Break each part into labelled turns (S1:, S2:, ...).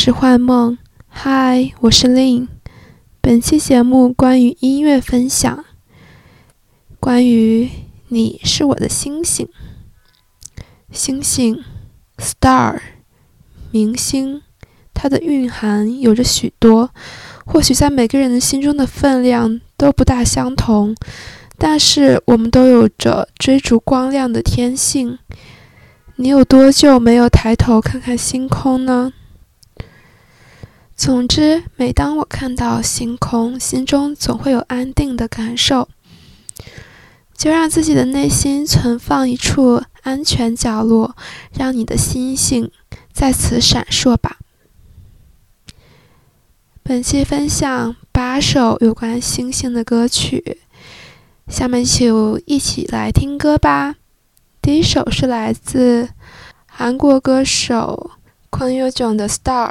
S1: 是幻梦，嗨，我是 Lin。本期节目关于音乐分享，关于你是我的星星，星星，star，明星，它的蕴含有着许多，或许在每个人的心中的分量都不大相同，但是我们都有着追逐光亮的天性。你有多久没有抬头看看星空呢？总之，每当我看到星空，心中总会有安定的感受。就让自己的内心存放一处安全角落，让你的星星在此闪烁吧。本期分享八首有关星星的歌曲，下面就一起来听歌吧。第一首是来自韩国歌手坤佑炯的《Star》。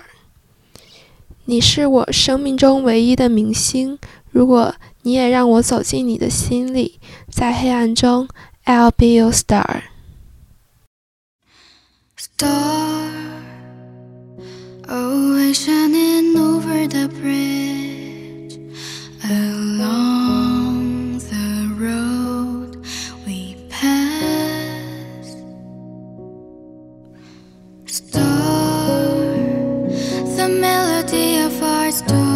S1: 你是我生命中唯一的明星，如果你也让我走进你的心里，在黑暗中，I'll be your star。
S2: Star, always shining over the bridge. Along stars
S1: do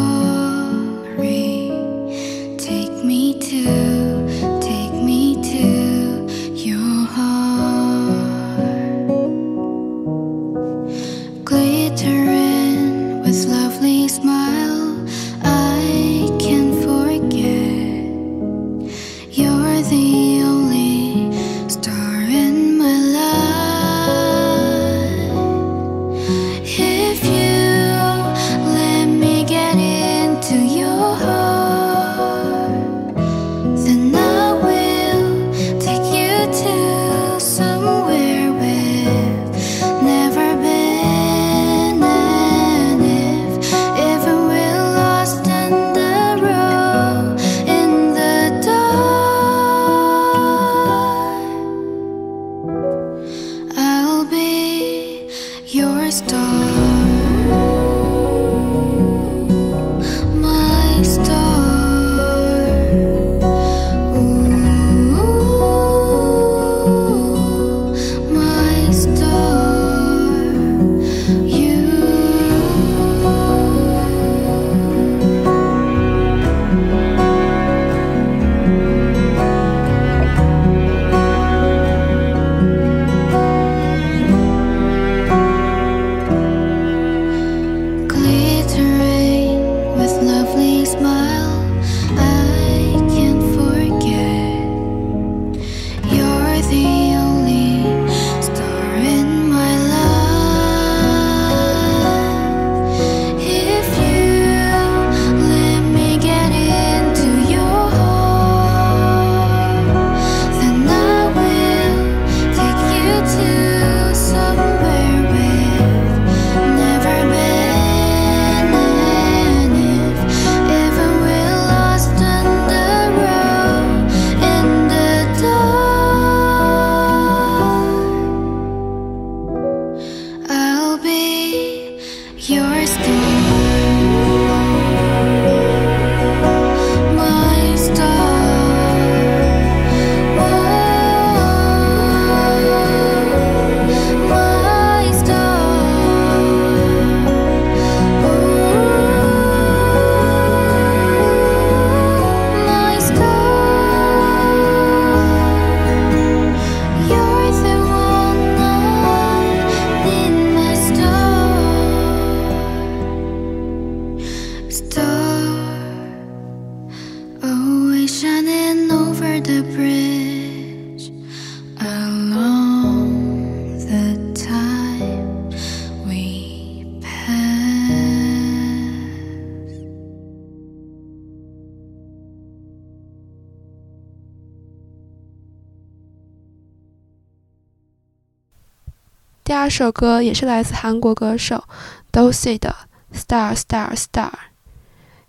S1: 这首歌也是来自韩国歌手 Dozy 的《Star Star Star》。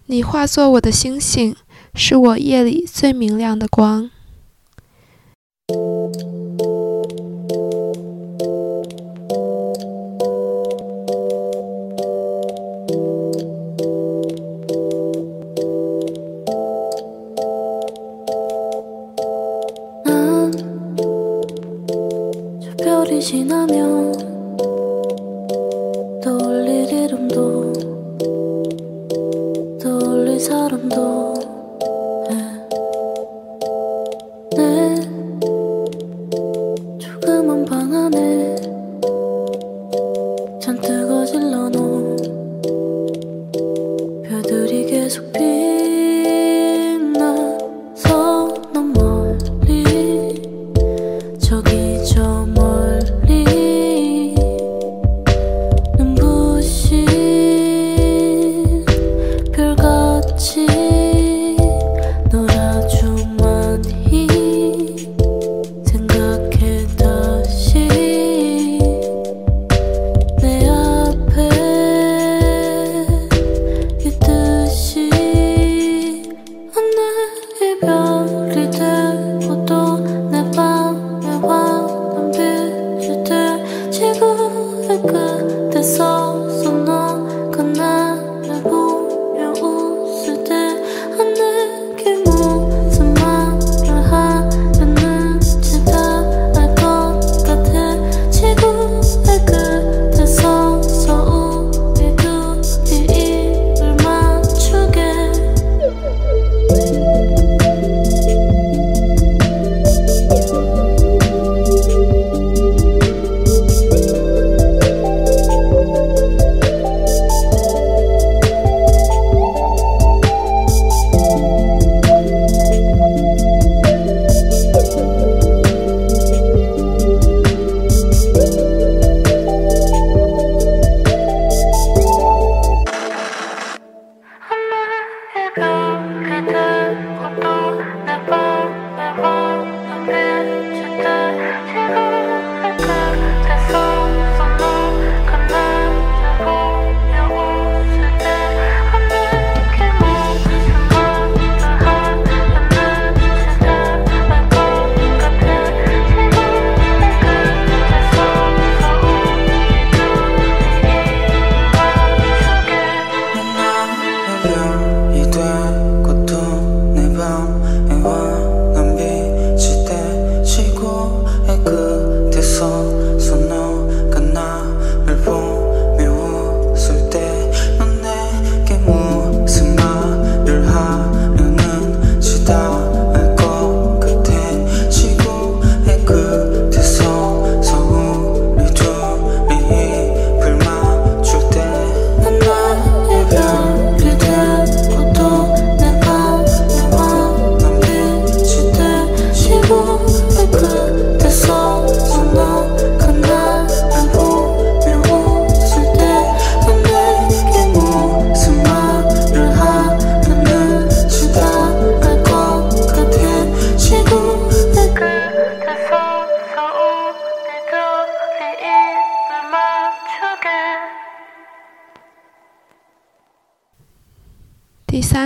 S1: 你化作我的星星，是我夜里最明亮的光。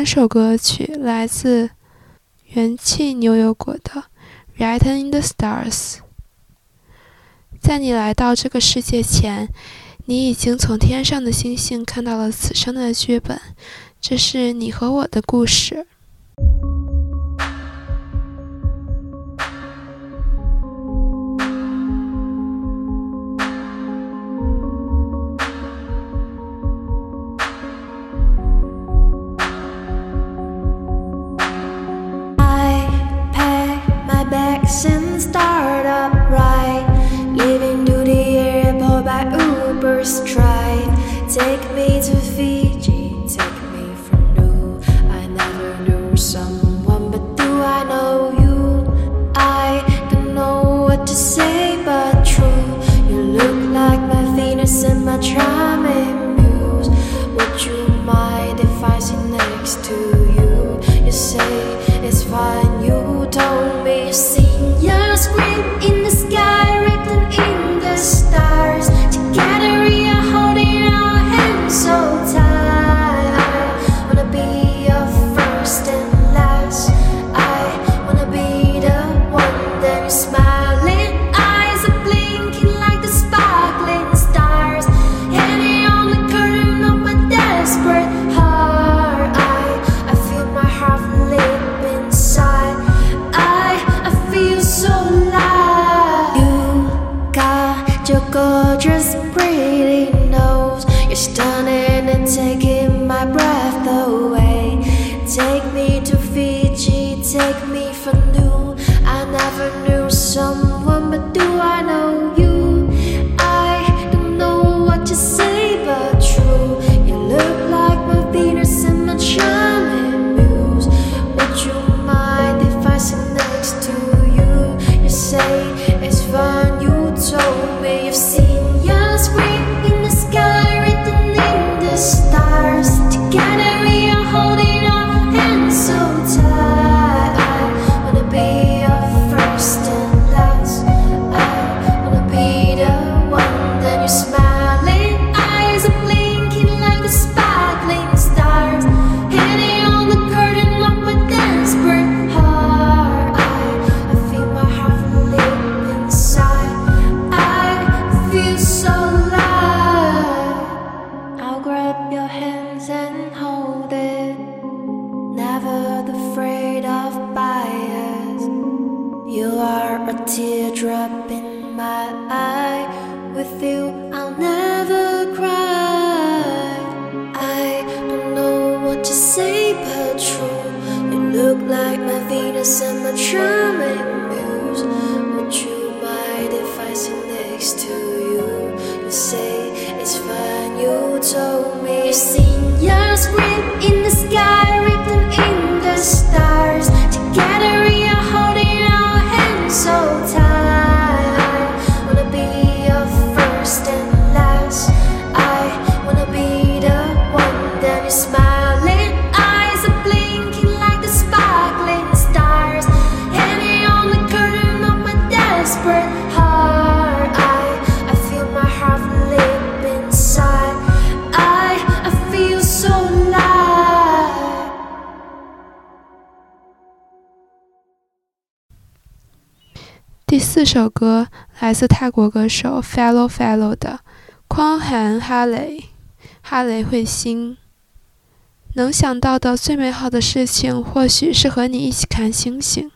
S3: 首歌曲来自元气牛油果的 written in the stars 在你来到这个世界前你已经从天上的星星看到了此生的剧本这是你和我的故事。
S2: and start up right. living to the airport by Uber's try. Take me to feed. knew I never knew someone, but do I know?
S1: 四首歌来自泰国歌手 fellow fellow 的《匡寒哈雷》，哈雷彗星。能想到的最美好的事情，或许是和你一起看星星。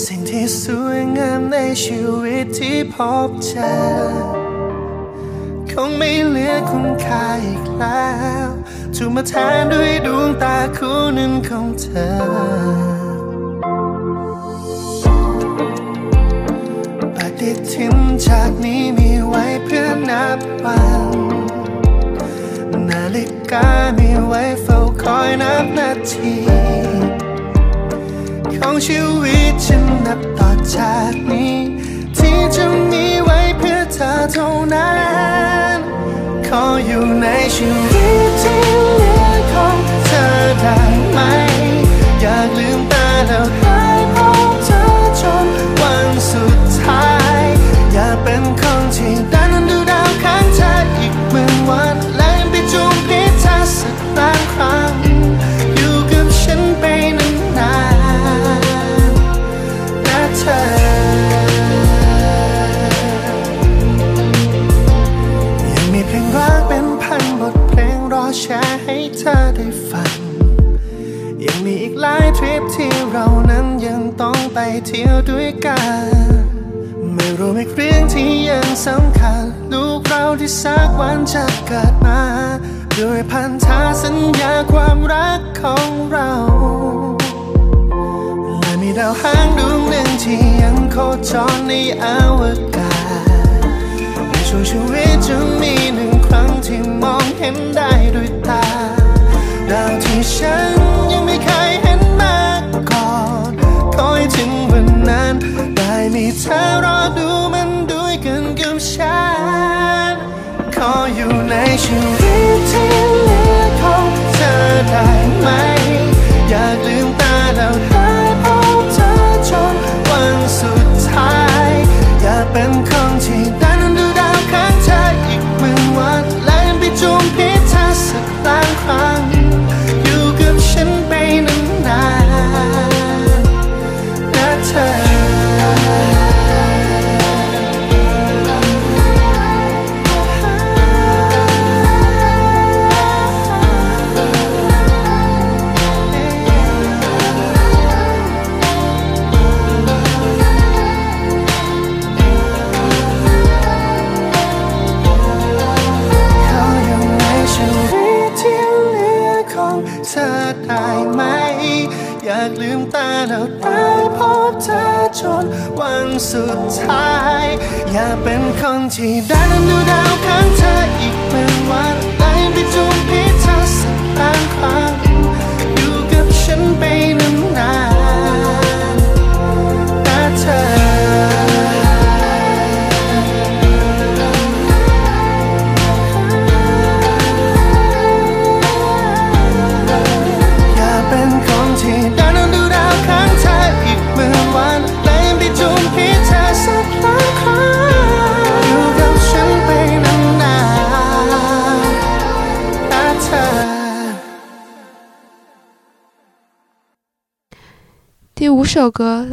S4: สิ่งที่สวยงามในชีวิตที่พบเจอคงไม่เหลือคุณค่าอีกแล้วถูกมาแทนด้วยดวงตาคู่นั้นของเธอปฏิทินจากนี้มีไว้เพื่อนับวันนาฬิกามีไว้เฝ้าคอยนับนาที ของชีวิตฉันนับต่อจากนี้ ที่จะมีไว้เพื่อเธอเท่านั้น ขออยู่ในชีวิตที่เหลือของเธอได้ไหม อยากลืมตาแล้ว ขออยู่ในชีวิตที่เหลือของเธอได้ไหม
S1: 19.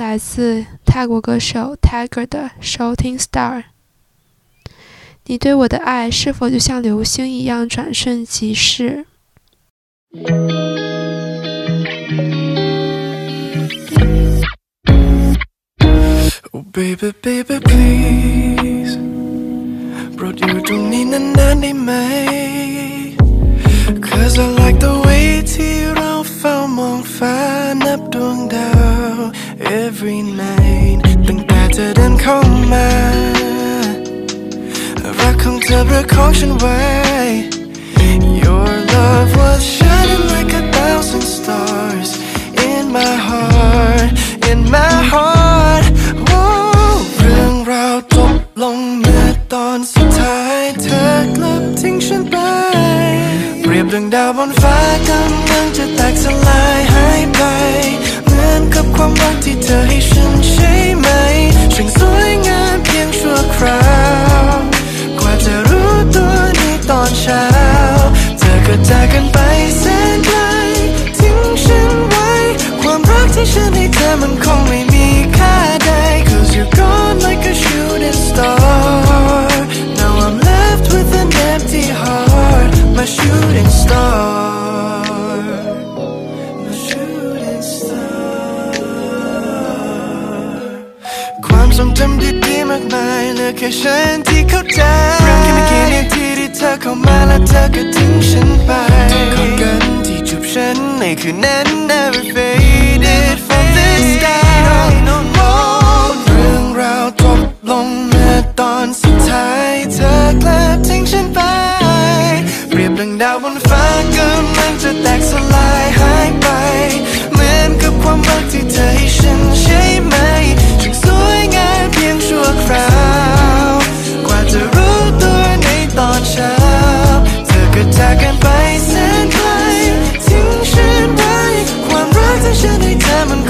S1: 来自泰国歌手 Tiger 的《Shooting Star》。你对我的爱是否就像流星一样转瞬即逝？
S5: Oh baby baby please โปรดอยู่ตรงนี้นานๆได้ไหม Cause I like the way ที่เราเฝ้ามองฟ้านับดวงดาว Every night ตั้งแต่เธอเดินเข้ามา รักของเธอประคองฉันไว้ Your love was shining like a thousand stars in my heart, in my heart. Whoa เรื่องราวจบลงเมื่อตอนสุดท้ายเธอกลับทิ้งฉันไป เปรียบดังดาวบนฟ้ากำลังจะแตกสลายหายไป เหมือน กับความรักที่เธอให้ฉันใช่ไหมช่างสวยงามเพียงชั่วคราวกว่าจะรู้ตัวในตอนเช้า เธอก็จากกันไปแสนไกลทิ้งฉันไว้ ความรักที่ฉันให้เธอมันคงไม่มีค่าใด Cause you're gone like a shooting star Now I'm left with an empty heart My shooting star ทรงจำดีๆมากมายเหลือแค่ฉันที่เข้าใจเรื่องแค่ไม่กี่นาทีที่เธอเข้ามาแล้วเธอก็ทิ้งฉันไปกอดกันที่จูบฉันในคืนนั้น never faded from this sky no no เรื่องราวจบลงเมื่อตอนสุดท้ายเธอกลับทิ้งฉันไป เปรียบดังดาวบนฟ้ากำลังจะแตกสลายหาย 剩下你他
S1: 们。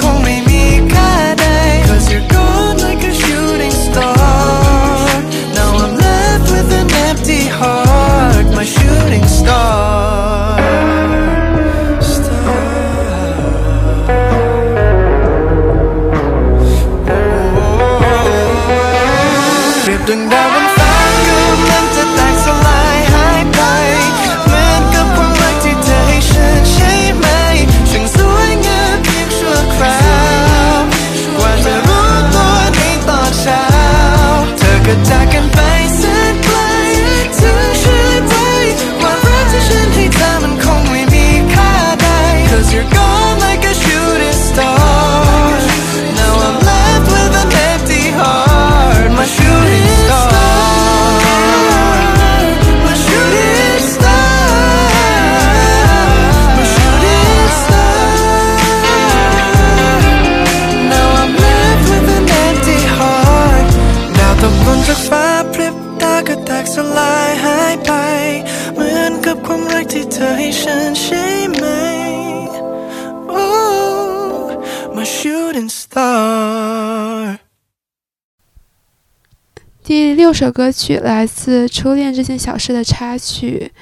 S1: 这首歌曲来自《初恋这件小事》的插曲《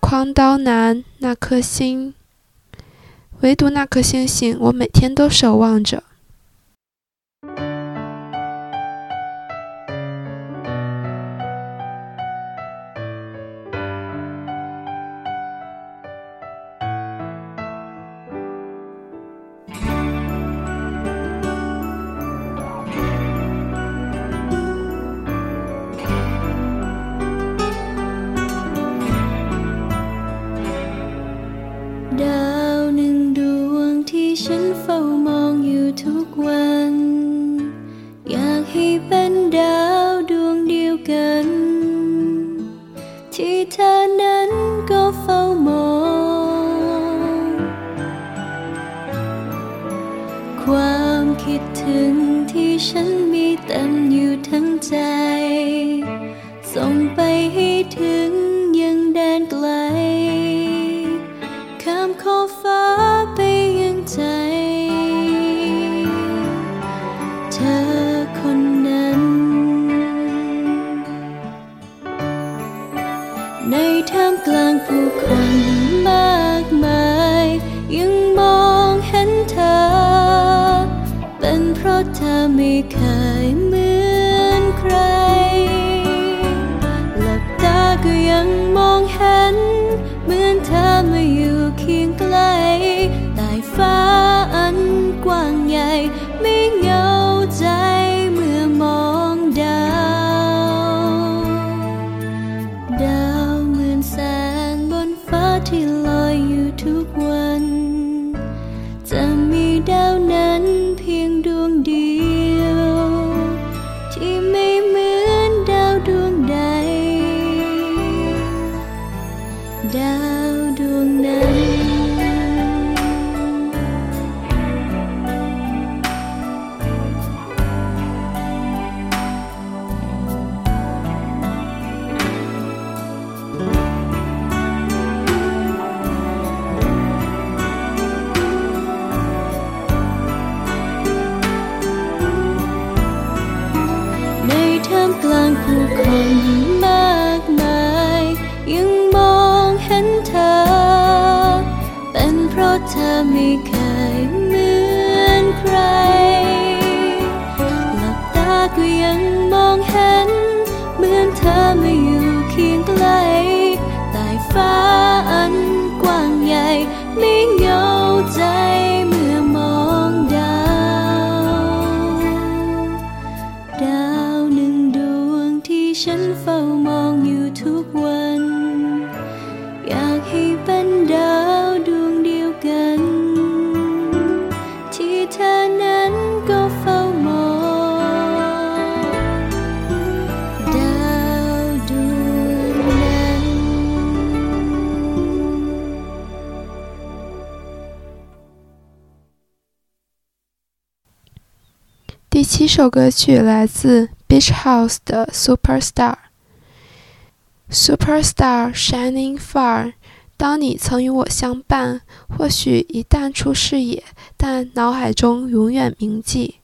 S1: 匡刀男那颗星》，唯独那颗星星，我每天都守望着。
S6: 不管
S3: 第七首歌曲来自 Beach House 的《Superstar》，Superstar shining far。当你曾与我相伴，或许已淡出视野，但脑海中永远铭记。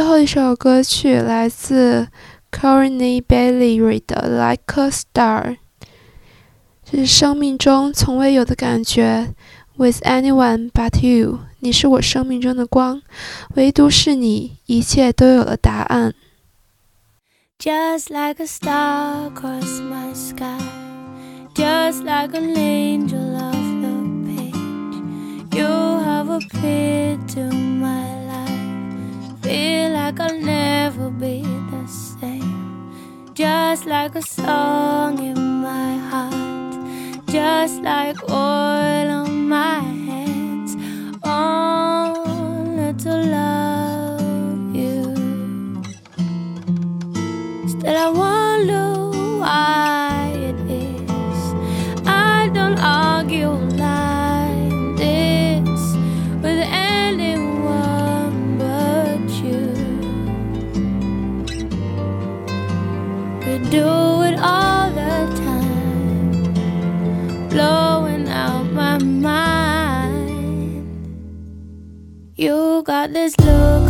S1: 最后一首歌曲来自 c o r n e y Bailey 的《Like a Star》，这是生命中从未有的感觉。With anyone but you，你是我生命中的光，唯独是你，一切都有了答案。
S2: Just like a star across my sky, just like an angel off the page, you have appeared to my life. Feel like I'll never be the same. Just like a song in my heart, just like oil on my hands. Only to love you. Still, I wonder why got this look